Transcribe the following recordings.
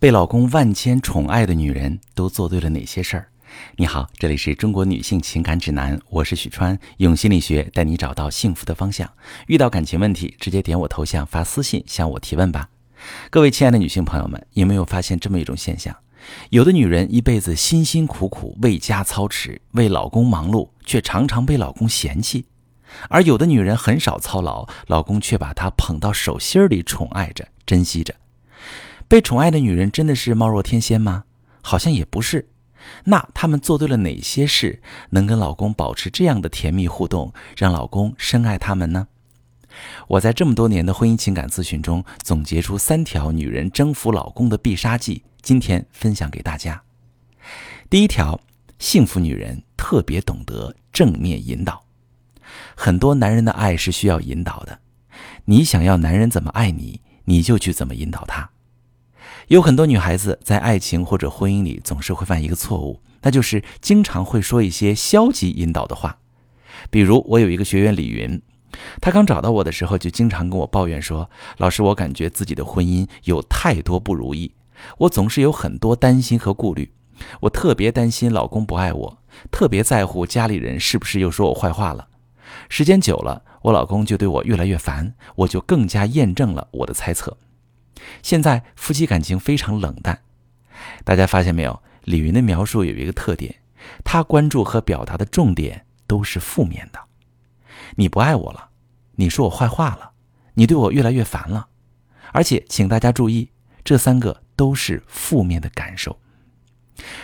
被老公万千宠爱的女人都做对了哪些事儿？你好，这里是中国女性情感指南，我是许川，用心理学带你找到幸福的方向。遇到感情问题，直接点我头像发私信向我提问吧。各位亲爱的女性朋友们，有没有发现这么一种现象？有的女人一辈子辛辛苦苦为家操持，为老公忙碌，却常常被老公嫌弃；而有的女人很少操劳，老公却把她捧到手心里宠爱着、珍惜着。被宠爱的女人真的是貌若天仙吗？好像也不是。那她们做对了哪些事，能跟老公保持这样的甜蜜互动，让老公深爱她们呢？我在这么多年的婚姻情感咨询中，总结出三条女人征服老公的必杀技，今天分享给大家。第一条，幸福女人特别懂得正面引导。很多男人的爱是需要引导的，你想要男人怎么爱你，你就去怎么引导他。有很多女孩子在爱情或者婚姻里总是会犯一个错误，那就是经常会说一些消极引导的话。比如，我有一个学员李云，她刚找到我的时候就经常跟我抱怨说：“老师，我感觉自己的婚姻有太多不如意，我总是有很多担心和顾虑。我特别担心老公不爱我，特别在乎家里人是不是又说我坏话了。时间久了，我老公就对我越来越烦，我就更加验证了我的猜测。”现在夫妻感情非常冷淡，大家发现没有？李云的描述有一个特点，他关注和表达的重点都是负面的。你不爱我了，你说我坏话了，你对我越来越烦了，而且请大家注意，这三个都是负面的感受。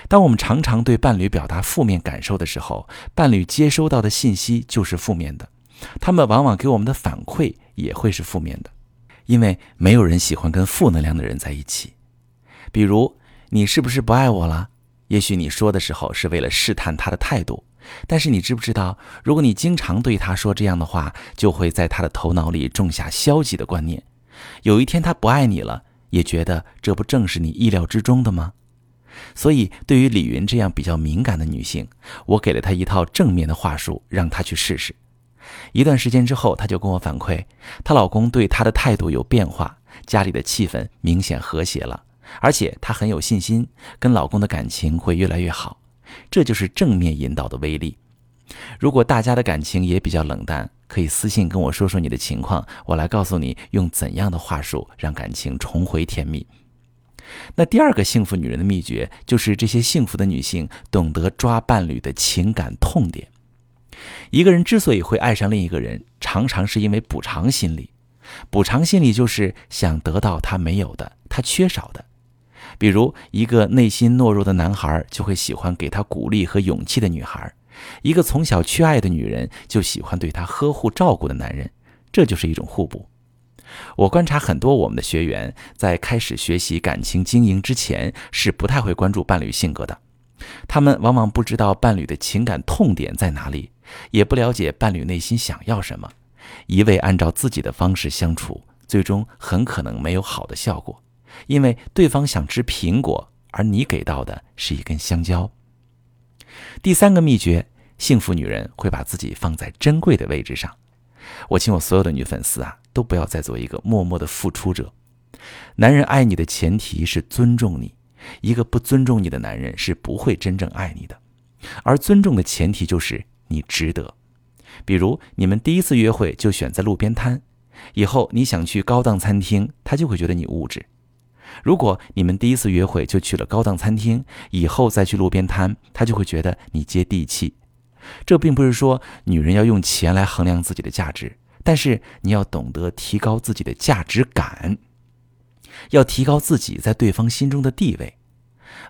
当我们常常对伴侣表达负面感受的时候，伴侣接收到的信息就是负面的，他们往往给我们的反馈也会是负面的。因为没有人喜欢跟负能量的人在一起，比如你是不是不爱我了？也许你说的时候是为了试探他的态度，但是你知不知道，如果你经常对他说这样的话，就会在他的头脑里种下消极的观念。有一天他不爱你了，也觉得这不正是你意料之中的吗？所以，对于李云这样比较敏感的女性，我给了她一套正面的话术，让她去试试。一段时间之后，她就跟我反馈，她老公对她的态度有变化，家里的气氛明显和谐了，而且她很有信心，跟老公的感情会越来越好。这就是正面引导的威力。如果大家的感情也比较冷淡，可以私信跟我说说你的情况，我来告诉你用怎样的话术让感情重回甜蜜。那第二个幸福女人的秘诀，就是这些幸福的女性懂得抓伴侣的情感痛点。一个人之所以会爱上另一个人，常常是因为补偿心理。补偿心理就是想得到他没有的，他缺少的。比如，一个内心懦弱的男孩就会喜欢给他鼓励和勇气的女孩；一个从小缺爱的女人就喜欢对他呵护照顾的男人。这就是一种互补。我观察很多我们的学员在开始学习感情经营之前，是不太会关注伴侣性格的。他们往往不知道伴侣的情感痛点在哪里。也不了解伴侣内心想要什么，一味按照自己的方式相处，最终很可能没有好的效果，因为对方想吃苹果，而你给到的是一根香蕉。第三个秘诀，幸福女人会把自己放在珍贵的位置上。我请我所有的女粉丝啊，都不要再做一个默默的付出者。男人爱你的前提是尊重你，一个不尊重你的男人是不会真正爱你的，而尊重的前提就是。你值得，比如你们第一次约会就选在路边摊，以后你想去高档餐厅，他就会觉得你物质；如果你们第一次约会就去了高档餐厅，以后再去路边摊，他就会觉得你接地气。这并不是说女人要用钱来衡量自己的价值，但是你要懂得提高自己的价值感，要提高自己在对方心中的地位。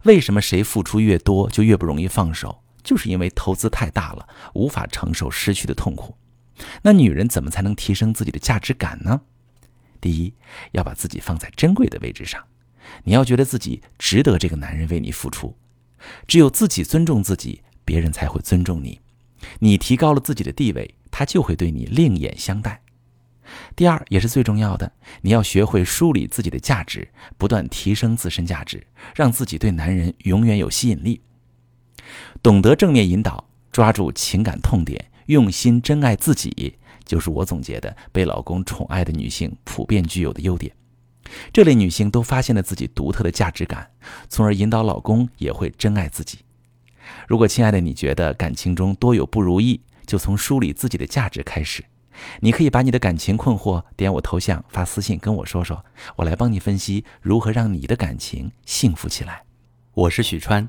为什么谁付出越多就越不容易放手？就是因为投资太大了，无法承受失去的痛苦。那女人怎么才能提升自己的价值感呢？第一，要把自己放在珍贵的位置上，你要觉得自己值得这个男人为你付出。只有自己尊重自己，别人才会尊重你。你提高了自己的地位，他就会对你另眼相待。第二，也是最重要的，你要学会梳理自己的价值，不断提升自身价值，让自己对男人永远有吸引力。懂得正面引导，抓住情感痛点，用心真爱自己，就是我总结的被老公宠爱的女性普遍具有的优点。这类女性都发现了自己独特的价值感，从而引导老公也会真爱自己。如果亲爱的你觉得感情中多有不如意，就从梳理自己的价值开始。你可以把你的感情困惑点我头像发私信跟我说说，我来帮你分析如何让你的感情幸福起来。我是许川，